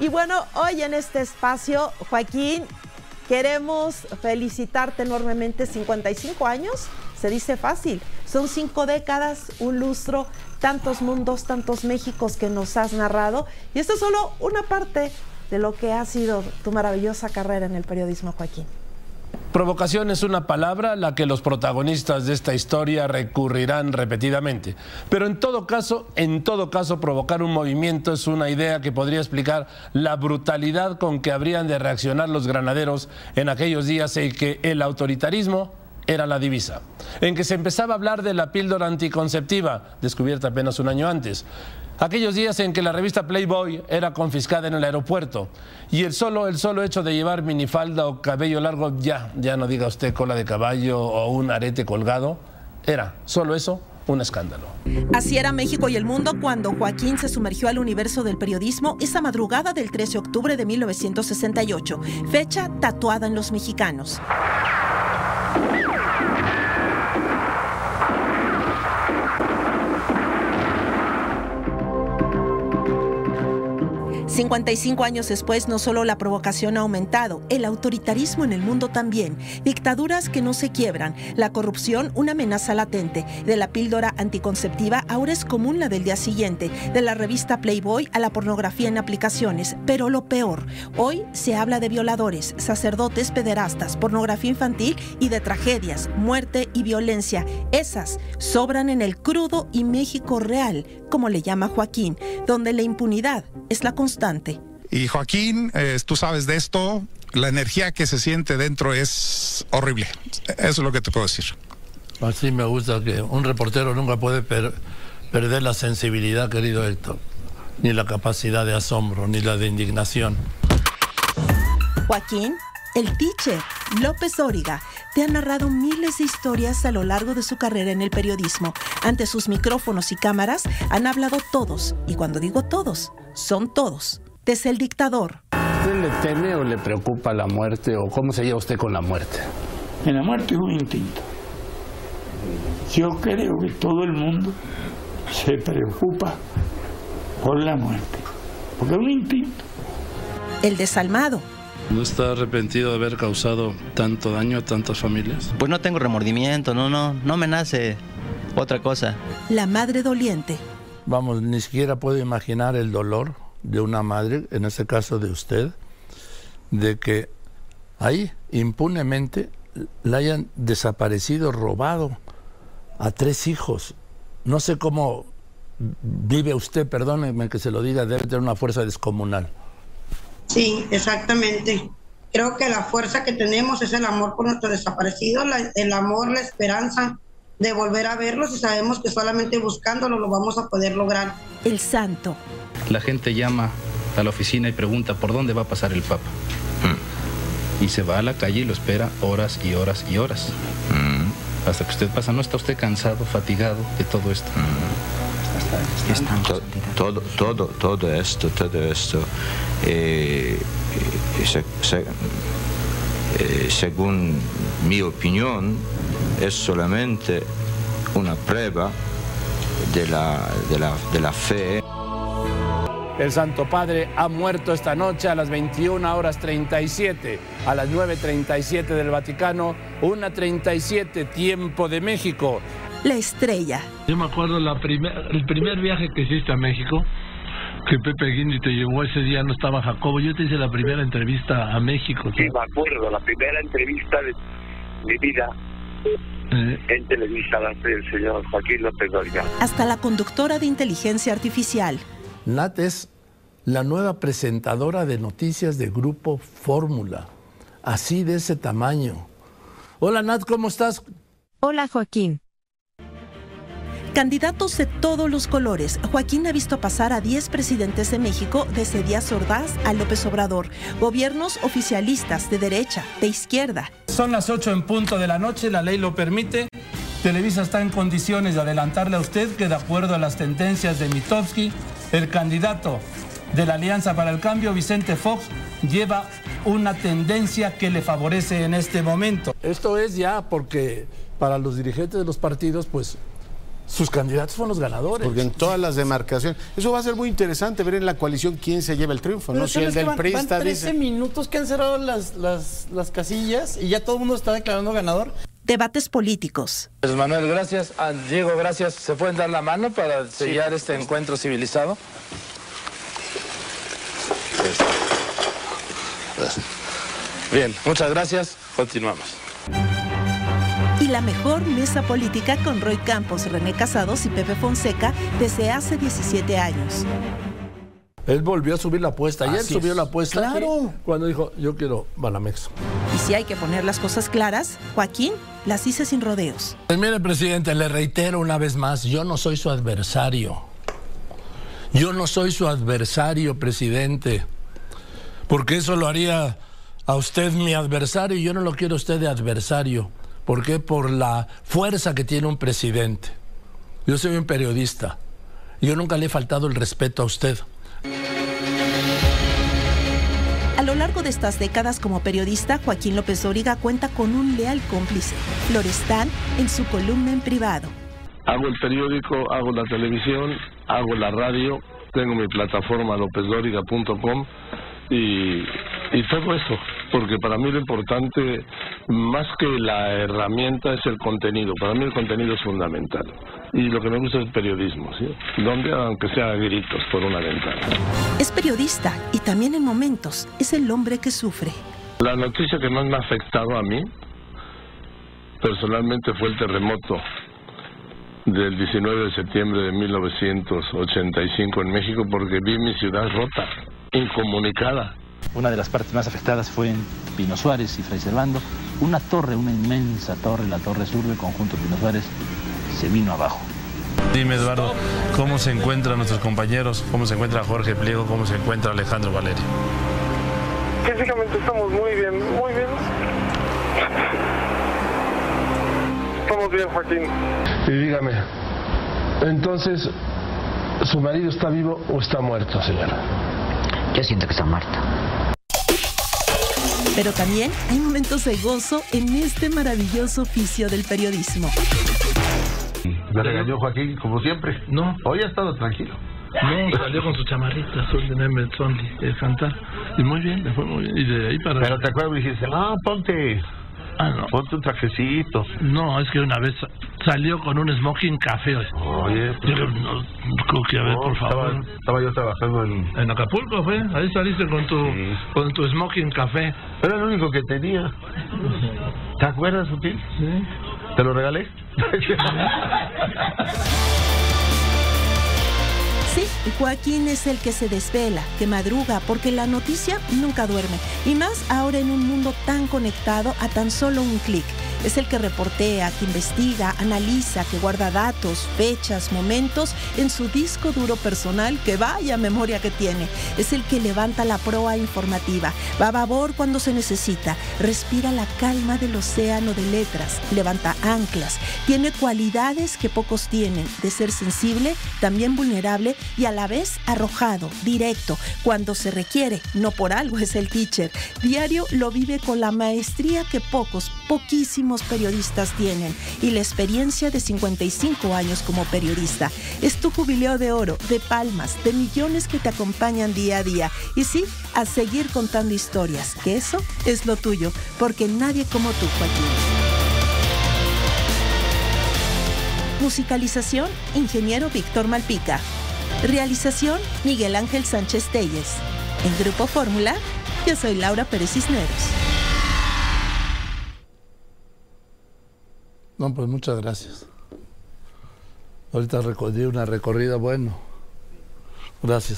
Y bueno, hoy en este espacio, Joaquín, queremos felicitarte enormemente. 55 años, se dice fácil. Son cinco décadas, un lustro, tantos mundos, tantos Méxicos que nos has narrado. Y esto es solo una parte de lo que ha sido tu maravillosa carrera en el periodismo, Joaquín. Provocación es una palabra a la que los protagonistas de esta historia recurrirán repetidamente. Pero en todo caso, en todo caso, provocar un movimiento es una idea que podría explicar la brutalidad con que habrían de reaccionar los granaderos en aquellos días en que el autoritarismo era la divisa, en que se empezaba a hablar de la píldora anticonceptiva, descubierta apenas un año antes, aquellos días en que la revista Playboy era confiscada en el aeropuerto y el solo, el solo hecho de llevar minifalda o cabello largo, ya, ya no diga usted cola de caballo o un arete colgado, era solo eso un escándalo. Así era México y el mundo cuando Joaquín se sumergió al universo del periodismo esa madrugada del 13 de octubre de 1968, fecha tatuada en los mexicanos. 55 años después, no solo la provocación ha aumentado, el autoritarismo en el mundo también. Dictaduras que no se quiebran, la corrupción una amenaza latente. De la píldora anticonceptiva ahora es común la del día siguiente, de la revista Playboy a la pornografía en aplicaciones. Pero lo peor, hoy se habla de violadores, sacerdotes pederastas, pornografía infantil y de tragedias, muerte y violencia. Esas sobran en el crudo y México real, como le llama Joaquín, donde la impunidad es la constante. Y Joaquín, eh, tú sabes de esto, la energía que se siente dentro es horrible. Eso es lo que te puedo decir. Así me gusta que un reportero nunca puede perder la sensibilidad, querido Héctor, ni la capacidad de asombro, ni la de indignación. Joaquín, el teacher, López Óriga, te ha narrado miles de historias a lo largo de su carrera en el periodismo. Ante sus micrófonos y cámaras han hablado todos, y cuando digo todos, son todos. Desde el dictador. ¿Usted le teme o le preocupa la muerte o cómo se lleva usted con la muerte? En la muerte es un instinto. Yo creo que todo el mundo se preocupa por la muerte, porque es un instinto. El desalmado, ¿No está arrepentido de haber causado tanto daño a tantas familias? Pues no tengo remordimiento, no, no, no me nace otra cosa. La madre doliente. Vamos, ni siquiera puedo imaginar el dolor de una madre, en este caso de usted, de que ahí impunemente la hayan desaparecido, robado a tres hijos. No sé cómo vive usted, perdóneme que se lo diga, debe tener una fuerza descomunal. Sí, exactamente. Creo que la fuerza que tenemos es el amor por nuestro desaparecido, el amor, la esperanza de volver a verlos y sabemos que solamente buscándolo lo vamos a poder lograr. El santo. La gente llama a la oficina y pregunta por dónde va a pasar el Papa. Mm. Y se va a la calle y lo espera horas y horas y horas. Mm. Hasta que usted pasa, ¿no está usted cansado, fatigado de todo esto? Mm todo, todo, todo esto, todo esto, eh, eh, eh, según mi opinión, es solamente una prueba de la, de la, de la fe. El Santo Padre ha muerto esta noche a las 21 horas 37, a las 9.37 del Vaticano, 1.37 tiempo de México la estrella. Yo me acuerdo la el primer viaje que hiciste a México, que Pepe Guindi te llevó ese día, no estaba Jacobo. Yo te hice la primera entrevista a México. Sí, me acuerdo, la primera entrevista de mi vida. En Televisa la el señor Joaquín López Dóriga. Hasta la conductora de inteligencia artificial. Nat es la nueva presentadora de noticias de Grupo Fórmula. Así de ese tamaño. Hola Nat, ¿cómo estás? Hola Joaquín. Candidatos de todos los colores, Joaquín ha visto pasar a 10 presidentes de México desde Díaz Ordaz a López Obrador, gobiernos oficialistas de derecha, de izquierda. Son las 8 en punto de la noche, la ley lo permite. Televisa está en condiciones de adelantarle a usted que de acuerdo a las tendencias de Mitofsky, el candidato de la Alianza para el Cambio, Vicente Fox, lleva una tendencia que le favorece en este momento. Esto es ya porque para los dirigentes de los partidos, pues sus candidatos fueron los ganadores. Porque en todas las demarcaciones. Eso va a ser muy interesante ver en la coalición quién se lleva el triunfo, Pero ¿no? Si el del van, PRI van está 13 dice. minutos que han cerrado las, las, las casillas y ya todo el mundo está declarando ganador. Debates políticos. Pues Manuel, gracias. A Diego, gracias. ¿Se pueden dar la mano para sellar este encuentro civilizado? Bien, muchas gracias. Continuamos. Y la mejor mesa política con Roy Campos, René Casados y Pepe Fonseca desde hace 17 años. Él volvió a subir la apuesta. Ayer Así subió es. la apuesta. Claro. Cuando dijo, yo quiero Banamex. Y si hay que poner las cosas claras, Joaquín las hice sin rodeos. Pues mire, presidente, le reitero una vez más, yo no soy su adversario. Yo no soy su adversario, presidente. Porque eso lo haría a usted mi adversario y yo no lo quiero a usted de adversario. ¿Por qué? Por la fuerza que tiene un presidente. Yo soy un periodista. Yo nunca le he faltado el respeto a usted. A lo largo de estas décadas como periodista, Joaquín López Dóriga cuenta con un leal cómplice, Florestán, en su columna en privado. Hago el periódico, hago la televisión, hago la radio, tengo mi plataforma lopezdoriga.com y, y todo eso, porque para mí lo importante, más que la herramienta, es el contenido. Para mí el contenido es fundamental. Y lo que me gusta es el periodismo, ¿sí? Donde, aunque sea gritos por una ventana. Es periodista y también en momentos es el hombre que sufre. La noticia que más me ha afectado a mí, personalmente, fue el terremoto del 19 de septiembre de 1985 en México, porque vi mi ciudad rota, incomunicada. Una de las partes más afectadas fue en Pino Suárez y Fray Servando. Una torre, una inmensa torre, la Torre Sur del conjunto Pino Suárez, se vino abajo. Dime, Eduardo, ¿cómo se encuentran nuestros compañeros? ¿Cómo se encuentra Jorge Pliego? ¿Cómo se encuentra Alejandro Valerio? Físicamente estamos muy bien, muy bien. Estamos bien, Joaquín. Y dígame, entonces, ¿su marido está vivo o está muerto, señora? Yo siento que está muerto. Pero también hay momentos de gozo en este maravilloso oficio del periodismo. Me regañó Joaquín, como siempre. No. Hoy ha estado tranquilo. No, salió con su chamarrita azul de Only, de cantar. Y muy bien, le fue muy bien. Y de ahí para... Pero te acuerdas, me dijiste, no, ponte, Ah, no. ponte un trajecito. No, es que una vez salió con un smoking café. Oye, pues, Digo, no, que a ver, no, por favor. Estaba, estaba yo trabajando en... En Acapulco fue, ahí saliste con tu, con tu smoking café. Era el único que tenía. ¿Te acuerdas, Sutil? Sí. ¿Te lo regalé? Sí, Joaquín es el que se desvela, que madruga, porque la noticia nunca duerme. Y más ahora en un mundo tan conectado a tan solo un clic. Es el que reportea, que investiga, analiza, que guarda datos, fechas, momentos en su disco duro personal, que vaya memoria que tiene. Es el que levanta la proa informativa, va a babor cuando se necesita, respira la calma del océano de letras, levanta anclas, tiene cualidades que pocos tienen, de ser sensible, también vulnerable y a la vez arrojado, directo, cuando se requiere, no por algo es el teacher. Diario lo vive con la maestría que pocos, poquísimos periodistas tienen y la experiencia de 55 años como periodista. Es tu jubileo de oro, de palmas, de millones que te acompañan día a día. Y sí, a seguir contando historias, que eso es lo tuyo, porque nadie como tú, Joaquín. Musicalización, ingeniero Víctor Malpica. Realización, Miguel Ángel Sánchez Telles. En Grupo Fórmula, yo soy Laura Pérez Cisneros. No, pues muchas gracias. Ahorita recordí una recorrida, bueno. Gracias.